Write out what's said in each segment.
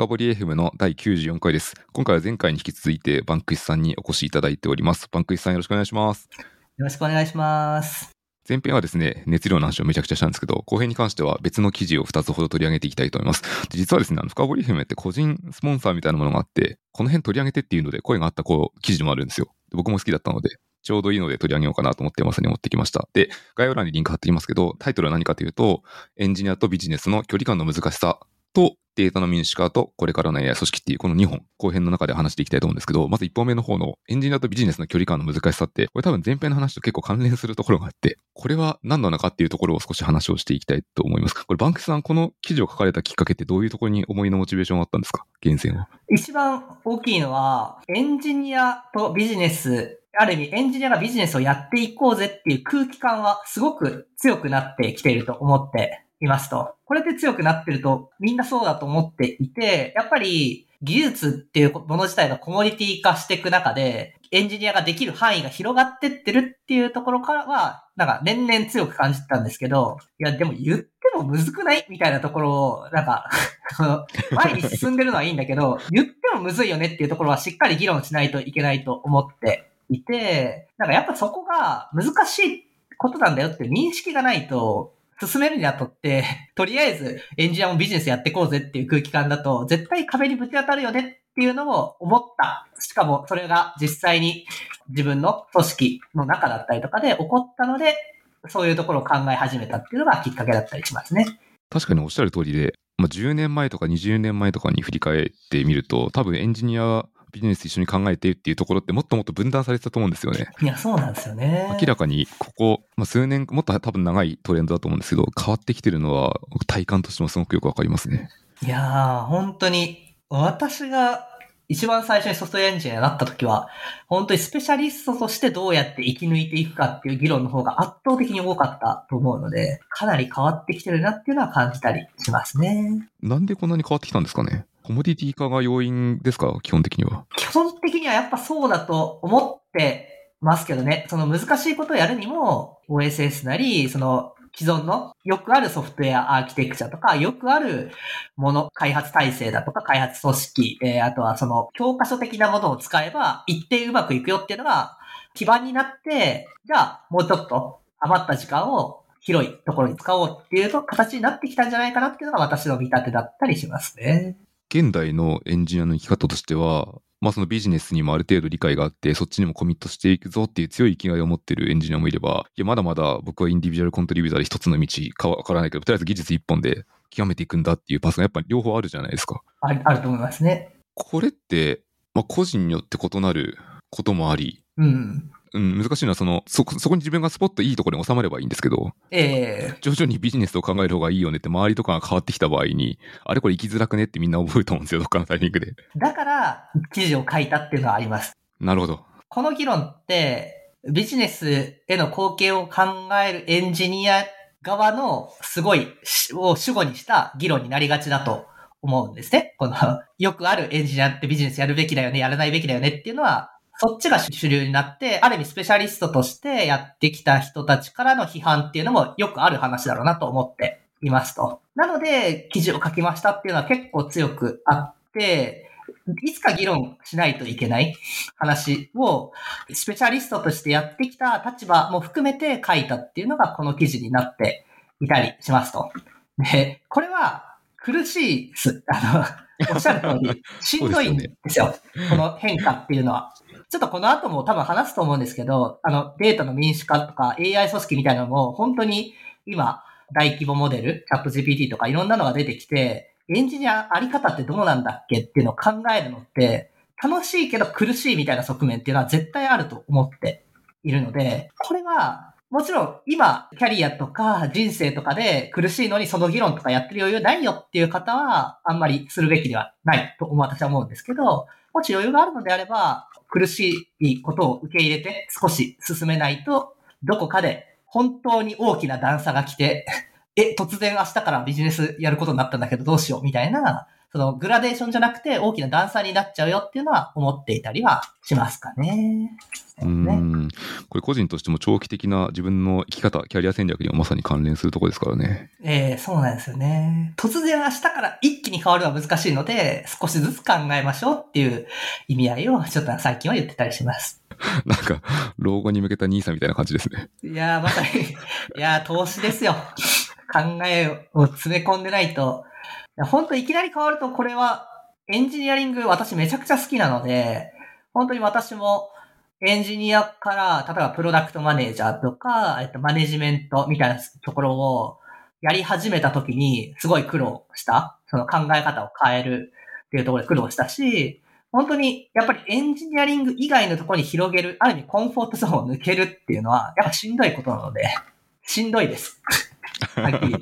深掘り FM の第94回です。今回は前回に引き続いてバンクイスさんにお越しいただいております。バンクイスさんよろしくお願いします。よろしくお願いします。前編はですね、熱量の話をめちゃくちゃしたんですけど、後編に関しては別の記事を2つほど取り上げていきたいと思います。で実はですね、あの深掘り FM って個人スポンサーみたいなものがあって、この辺取り上げてっていうので声があったこう記事もあるんですよ。で僕も好きだったので、ちょうどいいので取り上げようかなと思ってまさに持ってきました。で、概要欄にリンク貼っていますけど、タイトルは何かというと、エンジニアとビジネスの距離感の難しさとデータの民主化とこれからの AI 組織っていうこの2本、後編の中で話していきたいと思うんですけど、まず1本目の方のエンジニアとビジネスの距離感の難しさって、これ多分前編の話と結構関連するところがあって、これは何なのかっていうところを少し話をしていきたいと思います。これバンクスさん、この記事を書かれたきっかけってどういうところに思いのモチベーションがあったんですか？源泉は。一番大きいのは、エンジニアとビジネス、ある意味エンジニアがビジネスをやっていこうぜっていう空気感はすごく強くなってきていると思っていますと。これで強くなってるとみんなそうだと思っていて、やっぱり技術っていうもの自体がコモディティ化していく中で、エンジニアができる範囲が広がってってるっていうところからは、なんか年々強く感じてたんですけど、いやでも言ってもむずくない？みたいなところを、なんか、前に進んでるのはいいんだけど、言ってもむずいよねっていうところはしっかり議論しないといけないと思っていて、なんかやっぱそこが難しいことなんだよって認識がないと、進めるにあたって、とりあえずエンジニアもビジネスやっていこうぜっていう空気感だと、絶対壁にぶち当たるよねっていうのを思った。しかもそれが実際に自分の組織の中だったりとかで起こったので、そういうところを考え始めたっていうのがきっかけだったりしますね。確かにおっしゃる通りで、まあ、10年前とか20年前とかに振り返ってみると、多分エンジニア、ビジネス一緒に考えてっていうところってもっともっと分断されてたと思うんですよね。いや、そうなんですよね。明らかにここ、まあ、数年、もっと多分長いトレンドだと思うんですけど、変わってきてるのは体感としてもすごくよくわかりますね。いやー、本当に、私が一番最初にソフトウェアエンジニアになった時は、本当にスペシャリストとしてどうやって生き抜いていくかっていう議論の方が圧倒的に多かったと思うので、かなり変わってきてるなっていうのは感じたりしますね。なんでこんなに変わってきたんですかね？コモディティ化が要因ですか？基本的には。基本的にはやっぱそうだと思ってますけどね、その難しいことをやるにも、OSS なり、その既存のよくあるソフトウェアアーキテクチャとか、よくあるもの、開発体制だとか、開発組織、えー、あとはその教科書的なものを使えば、一定うまくいくよっていうのが基盤になって、じゃあもうちょっと余った時間を広いところに使おうっていうと形になってきたんじゃないかなっていうのが私の見立てだったりしますね。現代のエンジニアの生き方としては、まあそのビジネスにもある程度理解があって、そっちにもコミットしていくぞっていう強い生きがいを持ってるエンジニアもいれば、いや、まだまだ僕はインディビジュアルコントリビューターで一つの道かわからないけど、とりあえず技術一本で極めていくんだっていうパスがやっぱり両方あるじゃないですか。あるあると思いますね。これって、まあ個人によって異なることもあり、うん。うん、難しいのはその、そこ、そこに自分がスポッといいところに収まればいいんですけど、ええ徐々にビジネスを考える方がいいよねって周りとかが変わってきた場合に、あれこれ生きづらくねってみんな思うと思うんですよ、どっかのタイミングで。だから、記事を書いたっていうのはあります。なるほど。この議論って、ビジネスへの貢献を考えるエンジニア側のすごいしを主語にした議論になりがちだと思うんですね。この、よくあるエンジニアってビジネスやるべきだよね、やらないべきだよねっていうのは、そっちが主流になって、ある意味スペシャリストとしてやってきた人たちからの批判っていうのもよくある話だろうなと思っていますと。なので、記事を書きましたっていうのは結構強くあって、いつか議論しないといけない話を、スペシャリストとしてやってきた立場も含めて書いたっていうのがこの記事になっていたりしますと。で、これは苦しいです。あの、おっしゃる通り、しんどいんですよ。この変化っていうのは。ちょっとこの後も多分話すと思うんですけど、あの、データの民主化とか AI 組織みたいなのも本当に今、大規模モデル、チャット GPT とかいろんなのが出てきて、エンジニアあり方ってどうなんだっけっていうのを考えるのって、楽しいけど苦しいみたいな側面っていうのは絶対あると思っているので、これは、もちろん今、キャリアとか人生とかで苦しいのにその議論とかやってる余裕ないよっていう方は、あんまりするべきではないと私は思うんですけど、もし余裕があるのであれば、苦しいことを受け入れて少し進めないと、どこかで本当に大きな段差が来て、え、突然明日からビジネスやることになったんだけどどうしようみたいなそのグラデーションじゃなくて大きな段差になっちゃうよっていうのは思っていたりはしますかね。うーん。これ個人としても長期的な自分の生き方、キャリア戦略にもまさに関連するところですからね。ええそうなんですよね。突然明日から一気に変わるのは難しいので、少しずつ考えましょうっていう意味合いをちょっと最近は言ってたりします。なんか、老後に向けたニーサみたいな感じですね。いやー、まさに、いやー、投資ですよ。考えを詰め込んでないと。本当いきなり変わると、これは、エンジニアリング私めちゃくちゃ好きなので、本当に私もエンジニアから、例えばプロダクトマネージャーとか、えっと、マネジメントみたいなところをやり始めた時に、すごい苦労した。その考え方を変えるっていうところで苦労したし、本当に、やっぱりエンジニアリング以外のところに広げる、ある意味コンフォートゾーンを抜けるっていうのは、やっぱしんどいことなので、しんどいです。はっきり。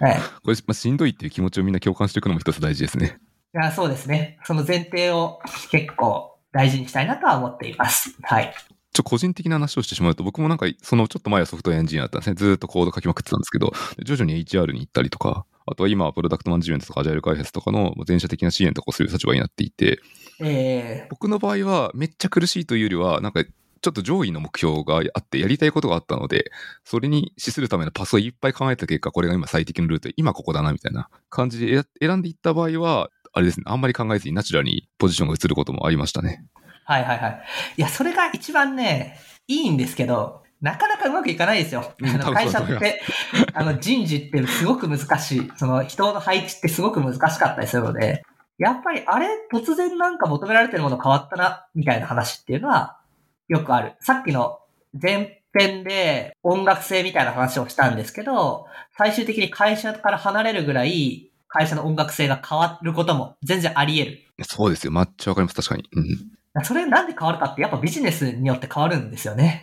はい。これ、まあ、しんどいっていう気持ちをみんな共感していくのも一つ大事ですね。いや、そうですね。その前提を結構大事にしたいなとは思っています。はい。ちょ、個人的な話をしてしまうと、僕もなんか、そのちょっと前はソフトウェアエンジニアだったんですね。ずーっとコード書きまくってたんですけど、徐々に HR に行ったりとか、あとは今はプロダクトマネジメントとかアジャイル開発とかの全社的な支援とかをする立場になっていて、え僕の場合はめっちゃ苦しいというよりは、なんか、ちょっと上位の目標があって、やりたいことがあったので、それに資するためのパスをいっぱい考えた結果、これが今最適のルートで、今ここだな、みたいな感じで選んでいった場合は、あれですね、あんまり考えずにナチュラルにポジションが移ることもありましたね。はいはいはい。いや、それが一番ね、いいんですけど、なかなかうまくいかないですよ。うんあの会社って、あの人事ってすごく難しい。その人の配置ってすごく難しかったりするので、やっぱりあれ、突然なんか求められてるもの変わったな、みたいな話っていうのはよくある。さっきの前編で音楽性みたいな話をしたんですけど、最終的に会社から離れるぐらい会社の音楽性が変わることも全然あり得る。そうですよ。抹茶わかります。確かに。うん。それなんで変わるかってやっぱビジネスによって変わるんですよね。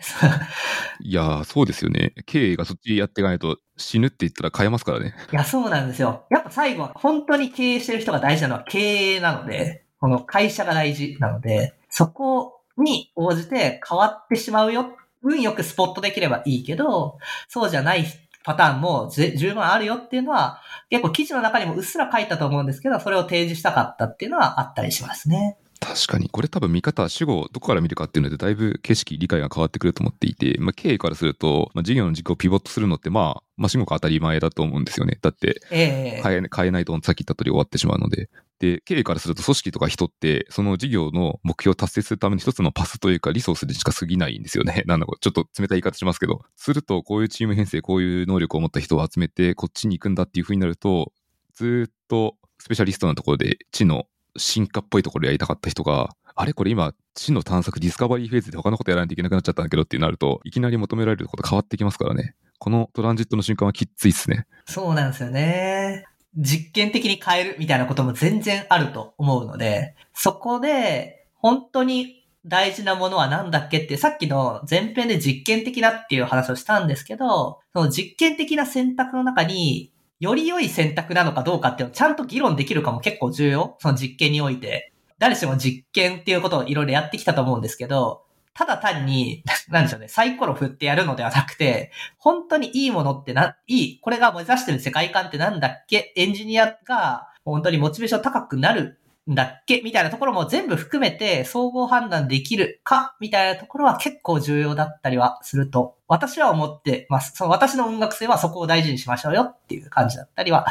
いやー、そうですよね。経営がそっちやっていかないと死ぬって言ったら変えますからね。いや、そうなんですよ。やっぱ最後は本当に経営してる人が大事なのは経営なので、この会社が大事なので、そこに応じて変わってしまうよ。運よくスポットできればいいけど、そうじゃないパターンもぜ十分あるよっていうのは、結構記事の中にもうっすら書いたと思うんですけど、それを提示したかったっていうのはあったりしますね。確かに。これ多分見方、主語、どこから見るかっていうので、だいぶ景色、理解が変わってくると思っていて、まあ、経営からすると、まあ、事業の軸をピボットするのって、まあ、まあ、至極当たり前だと思うんですよね。だって、ええ変え、変えないとさっき言った通り終わってしまうので。で、経営からすると組織とか人って、その事業の目標を達成するために一つのパスというかリソースでしか過ぎないんですよね。なんだかちょっと冷たい言い方しますけど。すると、こういうチーム編成、こういう能力を持った人を集めて、こっちに行くんだっていう風になると、ずっとスペシャリストなところで、知の進化っぽいところでやりたかった人が、あれこれ今、知の探索、 discovery phase で他のことやらないといけなくなっちゃったんだけどってなると、いきなり求められること変わってきますからね。この transit の瞬間はきっついっすね。そうなんですよね。実験的に変えるみたいなことも全然あると思うので、そこで本当に大事なものは何だっけって、さっきの前編で実験的なっていう話をしたんですけど、その実験的な選択の中に、より良い選択なのかどうかっていうのをちゃんと議論できるかも結構重要。その実験において。誰しも実験っていうことをいろいろやってきたと思うんですけど、ただ単に、なんでしょうね、サイコロ振ってやるのではなくて、本当にいいものってな、いい、これが目指してる世界観ってなんだっけエンジニアが本当にモチベーション高くなるんだっけみたいなところも全部含めて総合判断できるかみたいなところは結構重要だったりはすると、私は思ってます。その私の音楽性はそこを大事にしましょうよっていう感じだったりは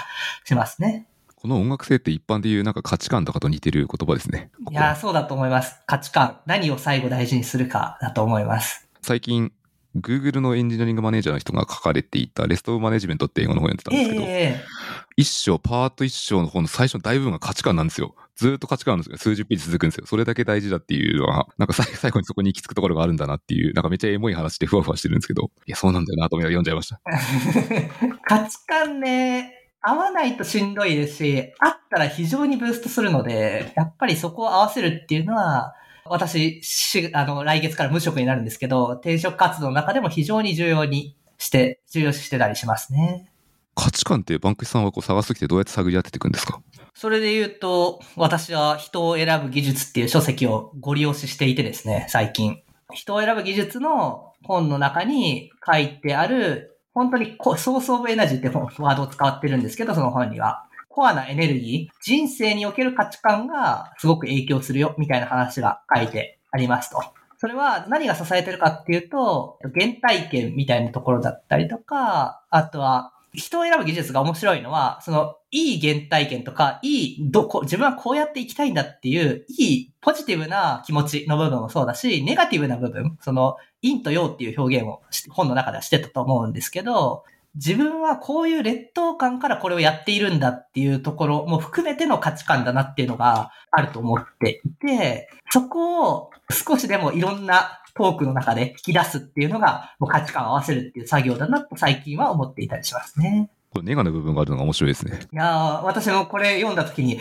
しますね。この音楽性って一般で言うなんか価値観とかと似てる言葉ですね。ここいやー、そうだと思います。価値観。何を最後大事にするかだと思います。最近、Google のエンジニアリングマネージャーの人が書かれていたレストオブマネジメントって英語の本を読んでたんですけど、ええ一章、パート一章の本の最初の大部分が価値観なんですよ。ずーっと価値観なんですよ。数十ページ続くんですよ。それだけ大事だっていうのは、なんか最最後にそこに行き着くところがあるんだなっていう、なんかめっちゃエモい話でふわふわしてるんですけど、いや、そうなんだよなと思いながら読んじゃいました。価値観ね、合わないとしんどいですし、あったら非常にブーストするので、やっぱりそこを合わせるっていうのは、私、し、あの、来月から無職になるんですけど、転職活動の中でも非常に重要にして、重要視してたりしますね。価値観ってバンクシさんはこう探すときってどうやって探り当てていくんですか？それで言うと、私は人を選ぶ技術っていう書籍をご利用ししていてですね、最近。人を選ぶ技術の本の中に書いてある、本当にこソースオブエナジーってワードを使ってるんですけど、その本には。コアなエネルギー、人生における価値観がすごく影響するよ、みたいな話が書いてありますと。それは何が支えてるかっていうと、原体験みたいなところだったりとか、あとは人を選ぶ技術が面白いのは、その、いい原体験とか、いい、どこ、自分はこうやって生きたいんだっていう、いい、ポジティブな気持ちの部分もそうだし、ネガティブな部分、その、陰と陽っていう表現を本の中ではしてたと思うんですけど、自分はこういう劣等感からこれをやっているんだっていうところも含めての価値観だなっていうのがあると思っていて、そこを少しでもいろんなトークの中で引き出すっていうのが、もう価値観を合わせるっていう作業だなと最近は思っていたりしますね。これネガの部分があるのが面白いですね。いや私もこれ読んだ時に、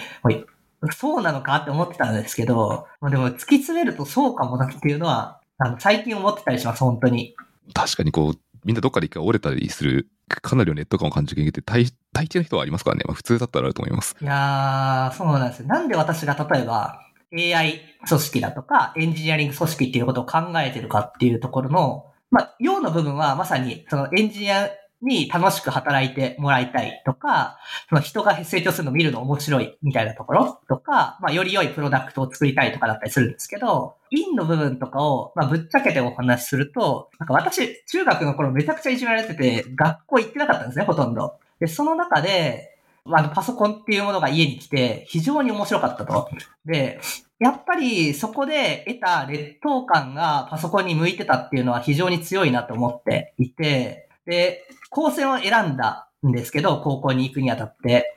そうなのかって思ってたんですけど、でも突き詰めるとそうかもなっていうのは、あの最近思ってたりします、本当に。確かにこう、みんなどっかで一回折れたりする、かなりのネット感を感じるって大、大抵の人はありますからね。まあ普通だったらあると思います。いやー、そうなんですよ。なんで私が例えば、AI 組織だとか、エンジニアリング組織っていうことを考えてるかっていうところの、まあ、用の部分はまさに、そのエンジニアに楽しく働いてもらいたいとか、その人が成長するのを見るの面白いみたいなところとか、まあ、より良いプロダクトを作りたいとかだったりするんですけど、インの部分とかを、まあ、ぶっちゃけてお話しすると、なんか私、中学の頃めちゃくちゃいじめられてて、学校行ってなかったんですね、ほとんど。で、その中で、まあ、パソコンっていうものが家に来て、非常に面白かったと。で、やっぱりそこで得た劣等感がパソコンに向いてたっていうのは非常に強いなと思っていて、で、高専を選んだんですけど、高校に行くにあたって。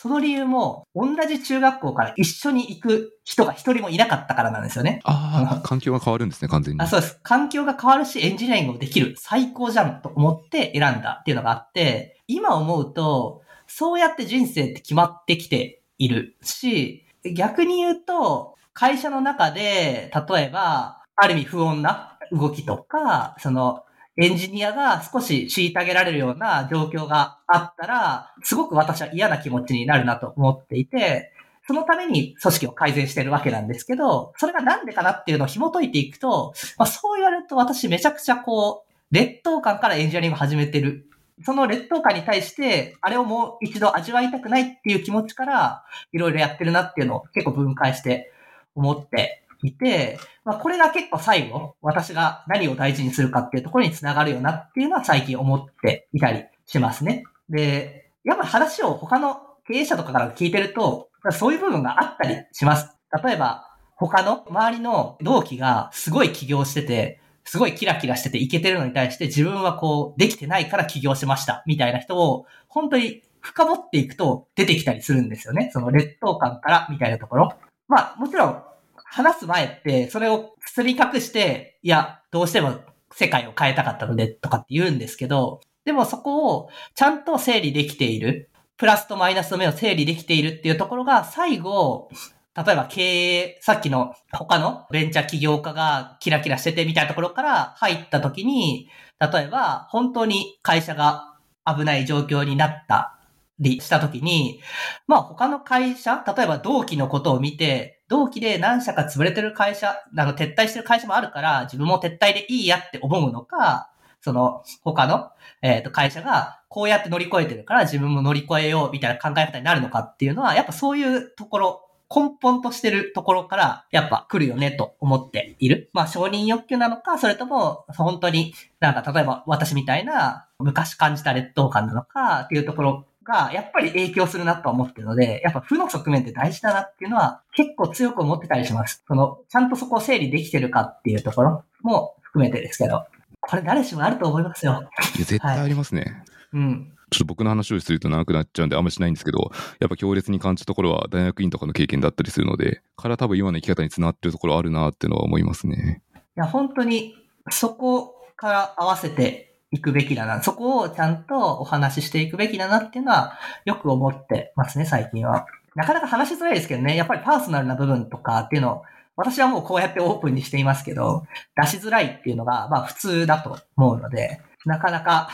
その理由も、同じ中学校から一緒に行く人が一人もいなかったからなんですよね。ああ、環境が変わるんですね、完全に。あそうです。環境が変わるし、エンジニアリングもできる。最高じゃんと思って選んだっていうのがあって、今思うと、そうやって人生って決まってきているし、逆に言うと、会社の中で、例えば、ある意味不穏な動きとか、その、エンジニアが少し虐げられるような状況があったら、すごく私は嫌な気持ちになるなと思っていて、そのために組織を改善してるわけなんですけど、それがなんでかなっていうのを紐解いていくと、まあ、そう言われると私めちゃくちゃこう、劣等感からエンジニアリング始めてる。その劣等感に対して、あれをもう一度味わいたくないっていう気持ちから、いろいろやってるなっていうのを結構分解して思っていて、まあ、これが結構最後、私が何を大事にするかっていうところにつながるよなっていうのは最近思っていたりしますね。で、やっぱ話を他の経営者とかから聞いてると、そういう部分があったりします。例えば、他の周りの同期がすごい起業してて、すごいキラキラしてていけてるのに対して自分はこうできてないから起業しましたみたいな人を本当に深掘っていくと出てきたりするんですよね。その劣等感からみたいなところ。まあもちろん話す前って、それを包み隠して、いや、どうしても世界を変えたかったので、とかって言うんですけど、でもそこをちゃんと整理できている。プラスとマイナスの目を整理できているっていうところが、最後、例えば経営、さっきの他のベンチャー起業家がキラキラしててみたいなところから入った時に、例えば本当に会社が危ない状況になったりした時に、まあ他の会社、例えば同期のことを見て、同期で何社か潰れてる会社、あの、撤退してる会社もあるから、自分も撤退でいいやって思うのか、その、他の、えっ、ー、と、会社が、こうやって乗り越えてるから自分も乗り越えようみたいな考え方になるのかっていうのは、やっぱそういうところ、根本としてるところから、やっぱ来るよねと思っている。まあ、承認欲求なのか、それとも、本当になんか、例えば私みたいな、昔感じた劣等感なのかっていうところが、やっぱり影響するなと思ってるので、やっぱ負の側面って大事だなっていうのは結構強く思ってたりします。その、ちゃんとそこを整理できてるかっていうところも含めてですけど、これ誰しもあると思いますよ。絶対ありますね。はい、うん。ちょっと僕の話をすると長くなっちゃうんであんましないんですけど、やっぱ強烈に感じたところは大学院とかの経験だったりするので、から多分今の生き方につながってるところあるなっていうのは思いますね。いや、本当にそこから合わせていくべきだな。そこをちゃんとお話ししていくべきだなっていうのはよく思ってますね、最近は。なかなか話しづらいですけどね、やっぱりパーソナルな部分とかっていうのを、私はもうこうやってオープンにしていますけど、出しづらいっていうのが、まあ普通だと思うので、なかなか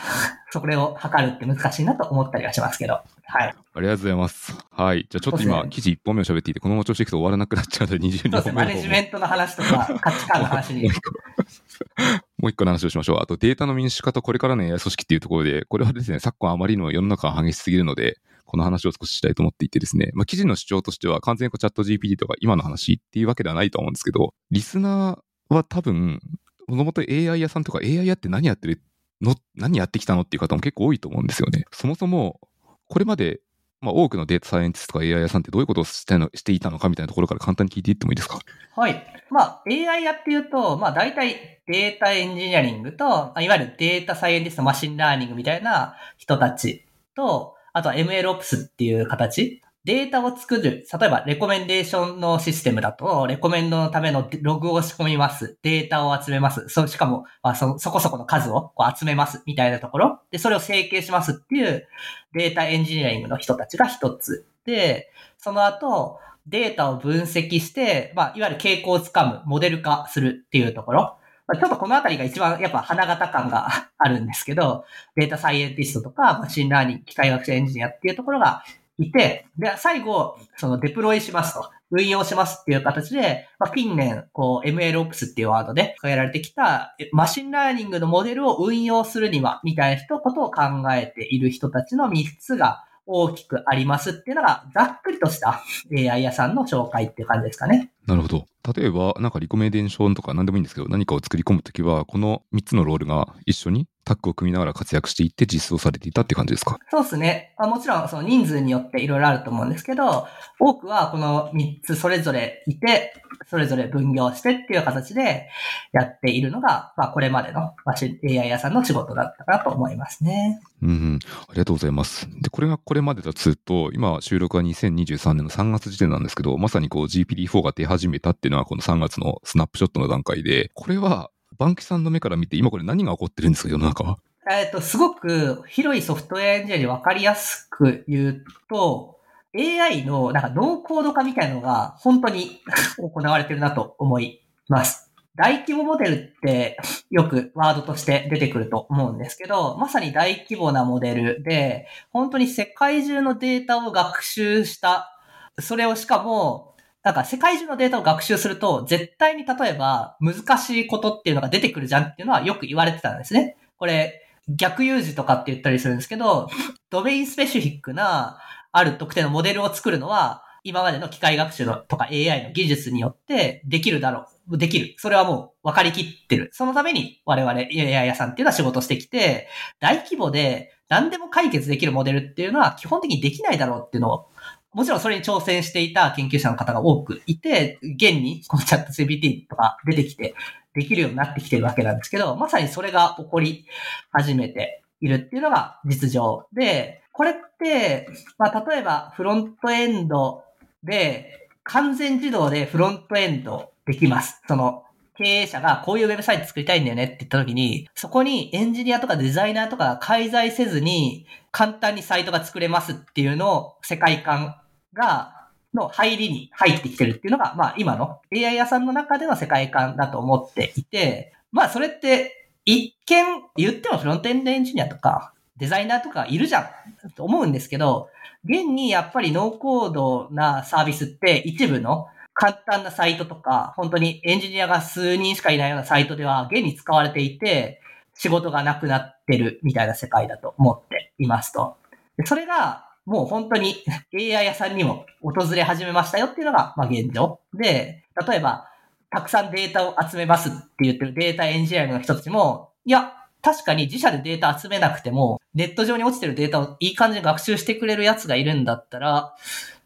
それを測るって難しいなと思ったりはしますけど。はい。ありがとうございます。はい。じゃあちょっと今、記事1本目を喋っていて、このまま調子いくと終わらなくなっちゃうので、22本目マネジメントの話とか、価値観の話に。もう一個の話をしましょう。あとデータの民主化とこれからの AI 組織っていうところで、これはですね、昨今あまりの世の中が激しすぎるので、この話を少ししたいと思っていてですね、まあ、記事の主張としては完全にチャット GPT とか今の話っていうわけではないと思うんですけど、リスナーは多分、もともと AI 屋さんとか AI やって何やってるの、何やってきたのっていう方も結構多いと思うんですよね。そもそも、これまでまあ、多くのデータサイエンティストとか AI 屋さんってどういうことをしてのしていたのかみたいなところから簡単に聞いていってもいいですか？はい。まあ、AI 屋っていうと、まあ、大体 data engineering と、いわゆるデータサイエンティスト、 machine learning みたいな人たちと、あとは MLOps っていう形データを作る、例えばレコメンデーションのシステムだと、レコメンドのためのログを仕込みます。データを集めます。そしかも、まあそ、そこそこの数をこう集めます。みたいなところ。で、それを整形しますっていう data engineering の人たちが一つ。で、その後、データを分析して、まあ、いわゆる傾向をつかむ、モデル化するっていうところ。ちょっとこのあたりが一番やっぱ花形感が あるんですけど、データサイエンティストとか、 machine learning、機械学習エンジニアっていうところがいて、で、最後、そのデプロイしますと、運用しますっていう形で、まあ、近年、こう、MLOps っていうワードで変えられてきた、 machine learning のモデルを運用するには、みたいなことを考えている人たちの3つが大きくありますっていうのが、ざっくりとした AI 屋さんの紹介っていう感じですかね。なるほど。例えば、なんかリコメンデーションとか何でもいいんですけど、何かを作り込むときは、この3つのロールが一緒にタッグを組みながら活躍していって実装されていたって感じですか？そうですね。あもちろん、その人数によっていろいろあると思うんですけど、多くはこの3つそれぞれいて、それぞれ分業してっていう形でやっているのが、まあ、これまでの AI 屋さんの仕事だったかなと思いますね。うん、うん、ありがとうございます。で、これがこれまでだとすると、今収録は2023年の3月時点なんですけど、まさにこう GPT-4 が出始始めたっていうのはこの3月のスナップショットの段階で、これはバンキさんの目から見て、今これ何が起こってるんですか、世の中は？えっと、すごく広いソフトウェアエンジニアに分かりやすく言うと、AI のなんかノーコード化みたいなのが本当に 行われてるなと思います。大規模モデルってよくワードとして出てくると思うんですけど、まさに大規模なモデルで、本当に世界中のデータを学習した。それをしかも、なんか世界中のデータを学習すると、絶対に例えば難しいことっていうのが出てくるじゃんっていうのはよく言われてたんですね。これ、逆有事とかって言ったりするんですけど、ドメインスペシフィックなある特定のモデルを作るのは、今までの機械学習のとか AI の技術によってできるだろう。できる。それはもう分かりきってる。そのために我々 AI 屋さんっていうのは仕事してきて、大規模で何でも解決できるモデルっていうのは基本的にできないだろうっていうのを、もちろんそれに挑戦していた研究者の方が多くいて、現にこのチャット GPT とか出てきて、できるようになってきてるわけなんですけど、まさにそれが起こり始めているっていうのが実情で、これって、まあ、例えばフロントエンドで、完全自動でフロントエンドできます。その、経営者がこういうウェブサイト作りたいんだよねって言った時に、そこにエンジニアとかデザイナーとかが介在せずに簡単にサイトが作れますっていうのを世界観が、の入りに入ってきてるっていうのが、まあ今の AI 屋さんの中での世界観だと思っていて、まあそれって一見言ってもフロントエンドエンジニアとかデザイナーとかいるじゃんと思うんですけど、現にやっぱりノーコードなサービスって一部の簡単なサイトとか、本当にエンジニアが数人しかいないようなサイトでは現に使われていて、仕事がなくなってるみたいな世界だと思っていますと。それがもう本当に AI 屋さんにも訪れ始めましたよっていうのが、まあ現状。で、例えば、たくさんデータを集めますって言ってるデータエンジニアの人たちも、いや、確かに自社でデータ集めなくても、ネット上に落ちてるデータをいい感じに学習してくれるやつがいるんだったら、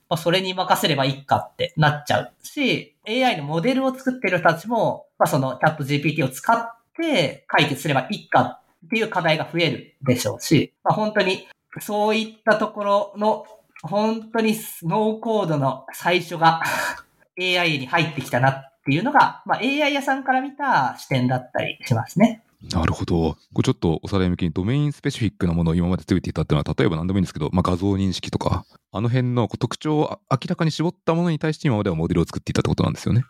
まあ、それに任せればいいかってなっちゃうし、AI のモデルを作ってる人たちも、まあ、そのチャット GPT を使って解決すればいいかっていう課題が増えるでしょうし、まあ、本当にそういったところの本当にノーコードの最初が AI に入ってきたなっていうのが、まあ、AI 屋さんから見た視点だったりしますね。なるほど。これちょっとおさらい向きにドメインスペシフィックなものを今まで作っていたっていうのは、例えば何でもいいんですけど、まあ、画像認識とか、あの辺の特徴を明らかに絞ったものに対して今まではモデルを作っていたってことなんですよね。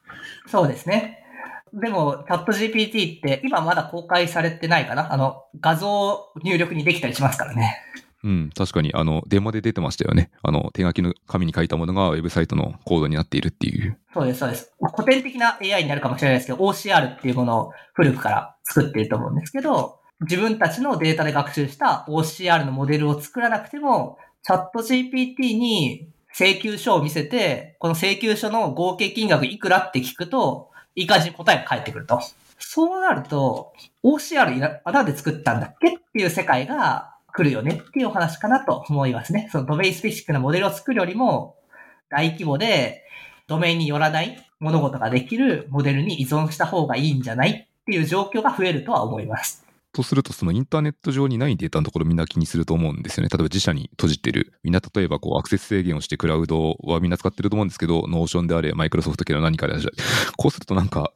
そうですね。でも、チャット GPT って今まだ公開されてないかなあの、画像入力にできたりしますからね。うん、確かに、あの、デモで出てましたよね。あの、手書きの紙に書いたものがウェブサイトのコードになっているっていう。そうです、そうです。古典的な AI になるかもしれないですけど、OCR っていうものを古くから作っていると思うんですけど、自分たちのデータで学習した OCR のモデルを作らなくても、チャット GPT に請求書を見せて、この請求書の合計金額いくらって聞くと、いい感じに答えが返ってくると。そうなると、OCR あなんで作ったんだっけっていう世界が来るよねっていうお話かなと思いますね。そのドメインスペシックなモデルを作るよりも、大規模でドメインによらない物事ができるモデルに依存した方がいいんじゃないっていう状況が増えるとは思います。とすると、そのインターネット上にないデータのところみんな気にすると思うんですよね。例えば自社に閉じてる。みんな例えばこうアクセス制限をしてクラウドはみんな使ってると思うんですけど、ノーションであれ、マイクロソフト系の何かであれ。こうするとなんか、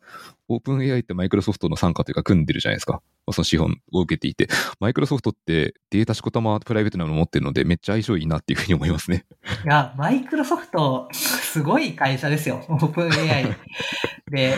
オープン AI ってマイクロソフトの参加というか組んでるじゃないですか。その資本を受けていて、マイクロソフトってデータしこたまプライベートなのを持ってるので、めっちゃ相性いいなっていうふうに思いますね。いや、マイクロソフト、すごい会社ですよ。 OpenAI。で、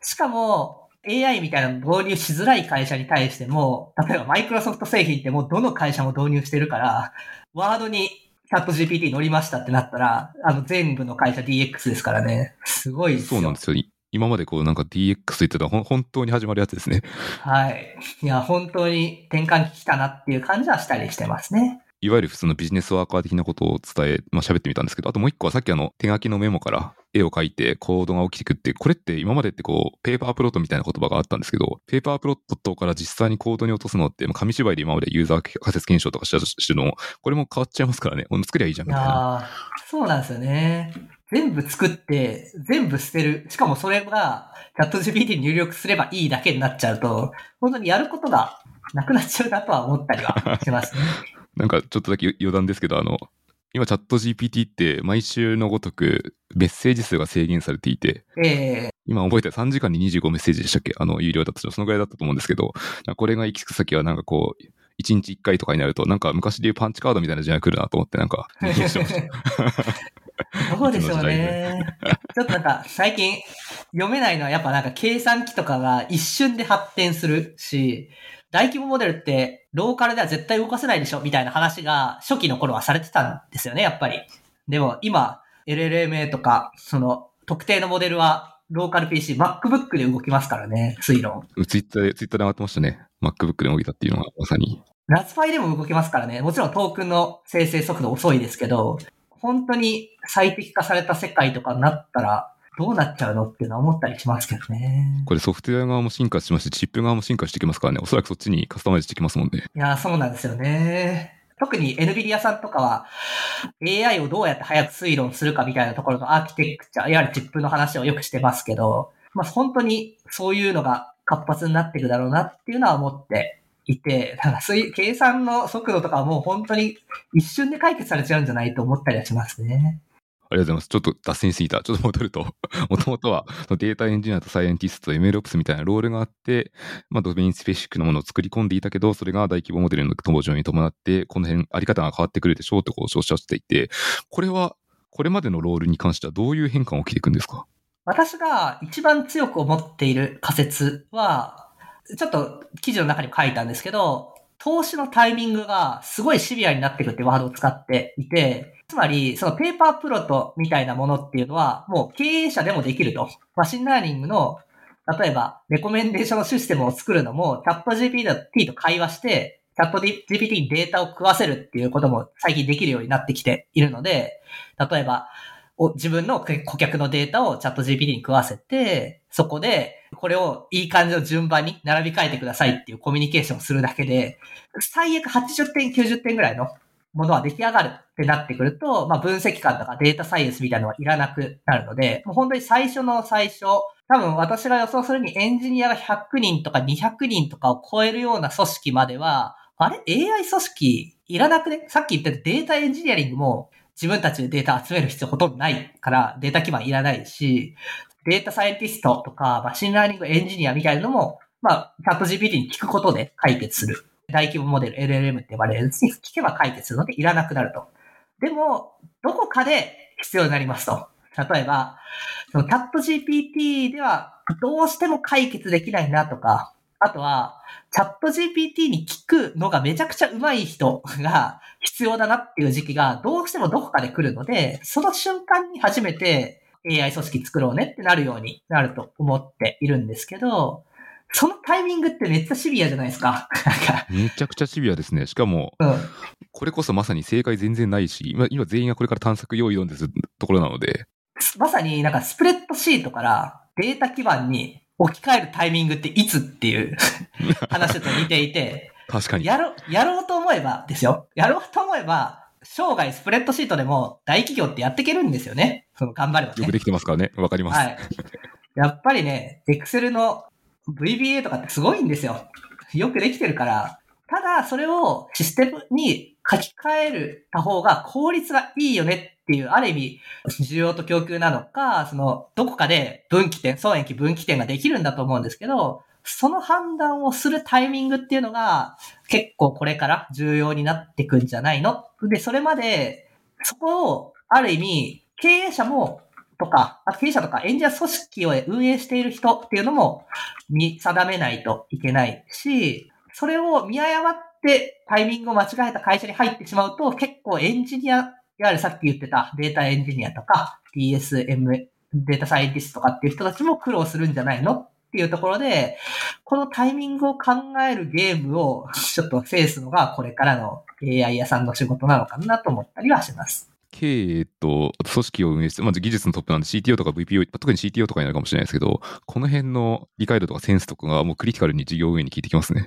しかも、AI みたいなの導入しづらい会社に対しても、例えばマイクロソフト製品ってもうどの会社も導入してるから、ワードにチャット GPT 乗りましたってなったら、あの全部の会社 DX ですからね。すごいですよ。そうなんですよ。今までこうなんか DX 言ってた本当に始まるやつですね。はい。いや、本当に転換期来たなっていう感じはしたりしてますね。いわゆる普通のビジネスワーカー的なことを伝え、まあ喋ってみたんですけど、あともう一個はさっきあの手書きのメモから絵を描いてコードが起きてくって、これって今までってこう、ペーパープロットみたいな言葉があったんですけど、ペーパープロットから実際にコードに落とすのって、紙芝居で今までユーザー仮説検証とかしても、これも変わっちゃいますからね。作りゃいいじゃんみたいな。そうなんですよね。全部作って、全部捨てる。しかもそれが、チャット GPT に入力すればいいだけになっちゃうと、本当にやることがなくなっちゃうなとは思ったりはしますね。なんかちょっとだけ余談ですけど、あの、今チャット GPT って毎週のごとくメッセージ数が制限されていて、えー、今覚えて3時間に25メッセージでしたっけ？あの、有料だったそのぐらいだったと思うんですけど、これが行き着く先はなんかこう、1日1回とかになると、なんか昔でいうパンチカードみたいな時代が来るなと思って、なんか、してました。そうでしょうね。ちょっとなんか最近読めないのはやっぱなんか計算機とかが一瞬で発展するし、大規模モデルってローカルでは絶対動かせないでしょみたいな話が初期の頃はされてたんですよね、やっぱり。でも今、LLMA とか、その特定のモデルはローカル PC、MacBook で動きますからね、推論。ツイッターで、ツイッターで上がってましたね。MacBook で動いたっていうのはまさに。ラズパイでも動きますからね。もちろんトークンの生成速度遅いですけど、本当に最適化された世界とかになったら、どうなっちゃうのっていうのは思ったりしますけどね。これソフトウェア側も進化しますし、チップ側も進化してきますからね。おそらくそっちにカスタマイズしてきますもんね。いや、そうなんですよね。特に NVIDIA さんとかは AI をどうやって早く推論するかみたいなところのアーキテクチャ、いわゆるチップの話をよくしてますけど、まあ本当にそういうのが活発になっていくだろうなっていうのは思っていて、だからそういう計算の速度とかはもう本当に一瞬で解決されちゃうんじゃないと思ったりはしますね。ありがとうございます。ちょっと脱線しすぎた。ちょっと戻ると、もともとはデータエンジニアとサイエンティスト、MLOps みたいなロールがあって、まあ、ドメインスペシックなものを作り込んでいたけど、それが大規模モデルの登場に伴って、この辺、あり方が変わってくるでしょうとおっしゃっていて、これは、これまでのロールに関してはどういう変化が起きていくんですか？私が一番強く思っている仮説は、ちょっと記事の中に書いたんですけど、投資のタイミングがすごいシビアになってるってワードを使っていて、つまり、そのペーパープロトみたいなものっていうのは、もう経営者でもできると。 machine learning の、例えば、レコメンデーションのシステムを作るのも、チャット GPT と会話して、チャット GPT にデータを食わせるっていうことも最近できるようになってきているので、例えば、自分の顧客のデータをチャット GPT に食わせて、そこで、これをいい感じの順番に並び替えてくださいっていうコミュニケーションをするだけで、最悪80点、90点ぐらいのものは出来上がるってなってくると、まあ、分析官とかデータサイエンスみたいなのはいらなくなるので、もう本当に最初の最初、多分私が予想するにエンジニアが100人とか200人とかを超えるような組織までは、あれ ?AI 組織いらなくね？さっき言ったデータエンジニアリングも自分たちでデータ集める必要ほとんどないからデータ基盤いらないし、データサイエンティストとかマシンラーニングエンジニアみたいなのも、まあ、 ChatGPT に聞くことで解決する。大規模モデル LLM って呼ばれるやつに聞けば解決するのでいらなくなると。でも、どこかで必要になりますと。例えば、そのチャット GPT ではどうしても解決できないなとか、あとは、チャット GPT に聞くのがめちゃくちゃ上手い人 が必要だなっていう時期がどうしてもどこかで来るので、その瞬間に初めて AI 組織作ろうねってなるようになると思っているんですけど、そのタイミングってめっちゃシビアじゃないですか。めちゃくちゃシビアですね。しかも、うん。これこそまさに正解全然ないし、今、今全員がこれから探索用意どんでするところなので、まさになんかスプレッドシートからデータ基盤に置き換えるタイミングっていつっていう 話と似ていて、確かに。やろ、やろうと思えばですよ。やろうと思えば、生涯スプレッドシートでも大企業ってやっていけるんですよね。その頑張ればねよく。できてますからね。わかります。はい。やっぱりね、Excel の VBA とかってすごいんですよ。よくできてるから。ただ、それをシステムに書き換えるた方が効率がいいよねっていう、ある意味、需要と供給なのか、その、どこかで分岐点、損益分岐点ができるんだと思うんですけど、その判断をするタイミングっていうのが、結構これから重要になってくんじゃないの？で、それまで、そこを、ある意味、経営者もとか、経営者とかエンジニア組織を運営している人っていうのも見定めないといけないし、それを見誤ってタイミングを間違えた会社に入ってしまうと、結構エンジニア、いわゆるさっき言ってたデータエンジニアとか、DSM、データサイエンティストとかっていう人たちも苦労するんじゃないの？っていうところで、このタイミングを考えるゲームをちょっと制すのがこれからの AI 屋さんの仕事なのかなと思ったりはします。経営と組織を運営して、まず技術のトップなんで CTO とか VPO、特に CTO とかになるかもしれないですけど、この辺の理解度とかセンスとかがもうクリティカルに事業運営に効いてきますね。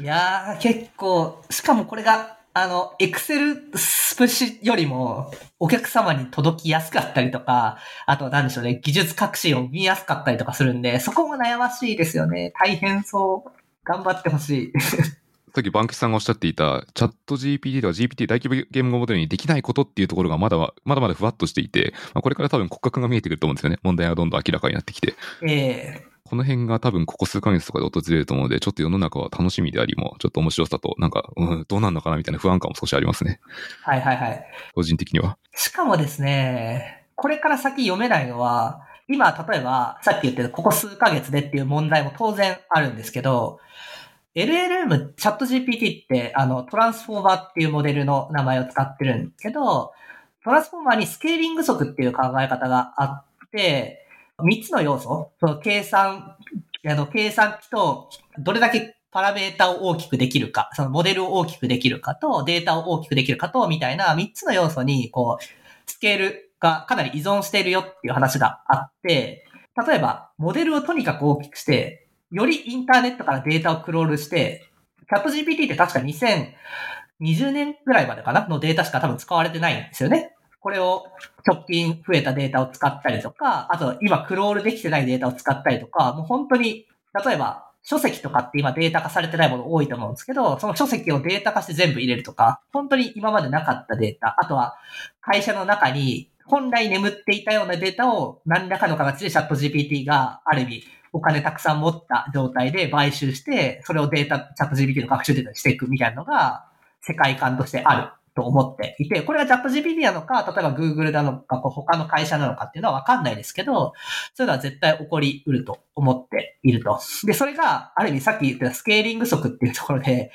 いやー、結構、しかもこれが、あの、エクセルスプシよりも、お客様に届きやすかったりとか、あと何でしょうね、技術革新を見やすかったりとかするんで、そこも悩ましいですよね。大変そう。頑張ってほしい。さっきバンキシさんがおっしゃっていた、チャット GPT とか GPT 大規模ゲーム語モデルにできないことっていうところがまだはまだまだふわっとしていて、まあ、これから多分骨格が見えてくると思うんですよね。問題がどんどん明らかになってきて。ええこの辺が多分ここ数ヶ月とかで訪れると思うので、ちょっと世の中は楽しみでありも、ちょっと面白さと、なんか、うん、どうなんのかなみたいな不安感も少しありますね。はいはいはい。個人的には。しかもですね、これから先読めないのは、今、例えば、さっき言ってたここ数ヶ月でっていう問題も当然あるんですけど、LLM、チャット GPT って、あの、トランスフォーマーっていうモデルの名前を使ってるんですけど、トランスフォーマーにスケーリング則っていう考え方があって、3つの要素、その計算、あの、計算機と、どれだけパラメータを大きくできるか、そのモデルを大きくできるかと、データを大きくできるかと、みたいな3つの要素に、こう、スケールがかなり依存しているよっていう話があって、例えば、モデルをとにかく大きくして、よりインターネットからデータをクロールして、チャット GPT って確か2020年ぐらいまでかな？のデータしか多分使われてないんですよね。これを直近増えたデータを使ったりとか、あと今クロールできてないデータを使ったりとか、もう本当に、例えば書籍とかって今データ化されてないもの多いと思うんですけど、その書籍をデータ化して全部入れるとか、本当に今までなかったデータ、あとは会社の中に本来眠っていたようなデータを何らかの形でチャット GPT がある意味お金たくさん持った状態で買収して、それをデータ、チャット GPT の学習データにしていくみたいなのが世界観としてある。と思っていて、これがチャット GPT なのか、例えば Google なのか、他の会社なのかっていうのはわかんないですけど、そういうのは絶対起こりうると思っていると。で、それがある意味さっき言ったスケーリング則っていうところで、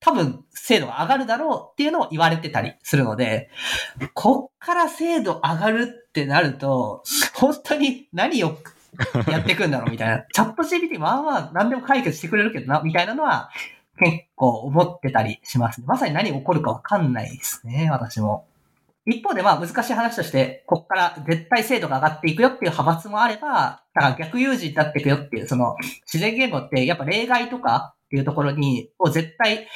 多分精度が上がるだろうっていうのを言われてたりするので、こっから精度上がるってなると、本当に何をやってくんだろうみたいな。チャット GPT まあまあ何でも解決してくれるけどな、みたいなのは結構思ってたりしますね。まさに何起こるかわかんないですね、私も。一方でまあ難しい話として、こっから絶対精度が上がっていくよっていう派閥もあれば、だから逆有事になっていくよっていう、その自然言語ってやっぱ例外とかっていうところに、を絶対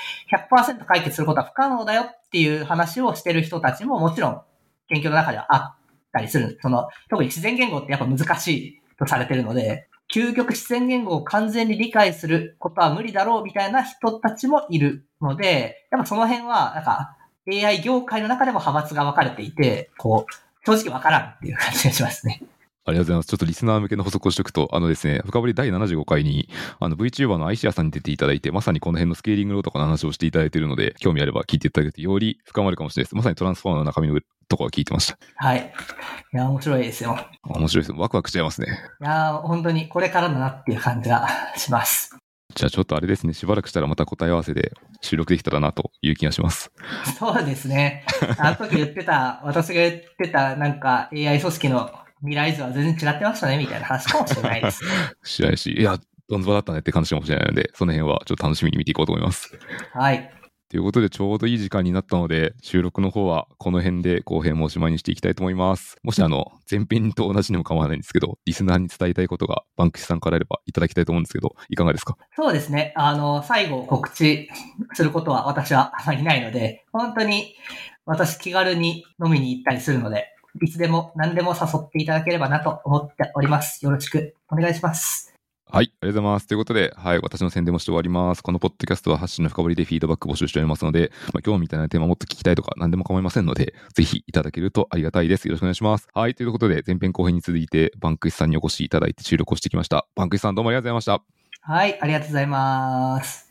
100%解決することは不可能だよっていう話をしてる人たちももちろん研究の中ではあったりする。その、特に自然言語ってやっぱ難しいとされてるので、究極自然言語を完全に理解することは無理だろうみたいな人たちもいるので、やっぱその辺は、なんか AI 業界の中でも派閥が分かれていて、こう、正直分からんっていう感じがしますね。ありがとうございます。ちょっとリスナー向けの補足をしておくと、あのですね、深掘り第75回に、あの VTuber のアイシアさんに出ていただいて、まさにこの辺のスケーリングローとかの話をしていただいているので、興味あれば聞いていただけて、より深まるかもしれないです。まさにトランスフォーマーの中身のところを聞いてました。はい。いや、面白いですよ。面白いです。ワクワクしちゃいますね。いや、本当にこれからだなっていう感じがします。じゃあちょっとあれですね、しばらくしたらまた答え合わせで収録できたらなという気がします。そうですね。あの時言ってた、私が言ってたなんか AI 組織の未来図は全然違ってましたね、みたいな話かもしれないですね。試合し、いや、どんずばだったねって感じかもしれないので、その辺はちょっと楽しみに見ていこうと思います。はい。ということで、ちょうどいい時間になったので、収録の方はこの辺で後編もおしまいにしていきたいと思います。もしあの、前編と同じでも構わないんですけど、リスナーに伝えたいことがバンクシさんからあればいただきたいと思うんですけど、いかがですか？そうですね。あの、最後告知することは私はあまりないので、本当に私気軽に飲みに行ったりするので、いつでも何でも誘っていただければなと思っております。よろしくお願いします。はい、ありがとうございます。ということで、はい、私の宣伝もして終わります。このポッドキャストは発信の深掘りでフィードバック募集しておりますので、まあ、今日みたいなテーマもっと聞きたいとか何でも構いませんので、ぜひいただけるとありがたいです。よろしくお願いします。はい、ということで、前編後編に続いて、バンクイスさんにお越しいただいて収録をしてきました。バンクイスさんどうもありがとうございました。はい、ありがとうございます。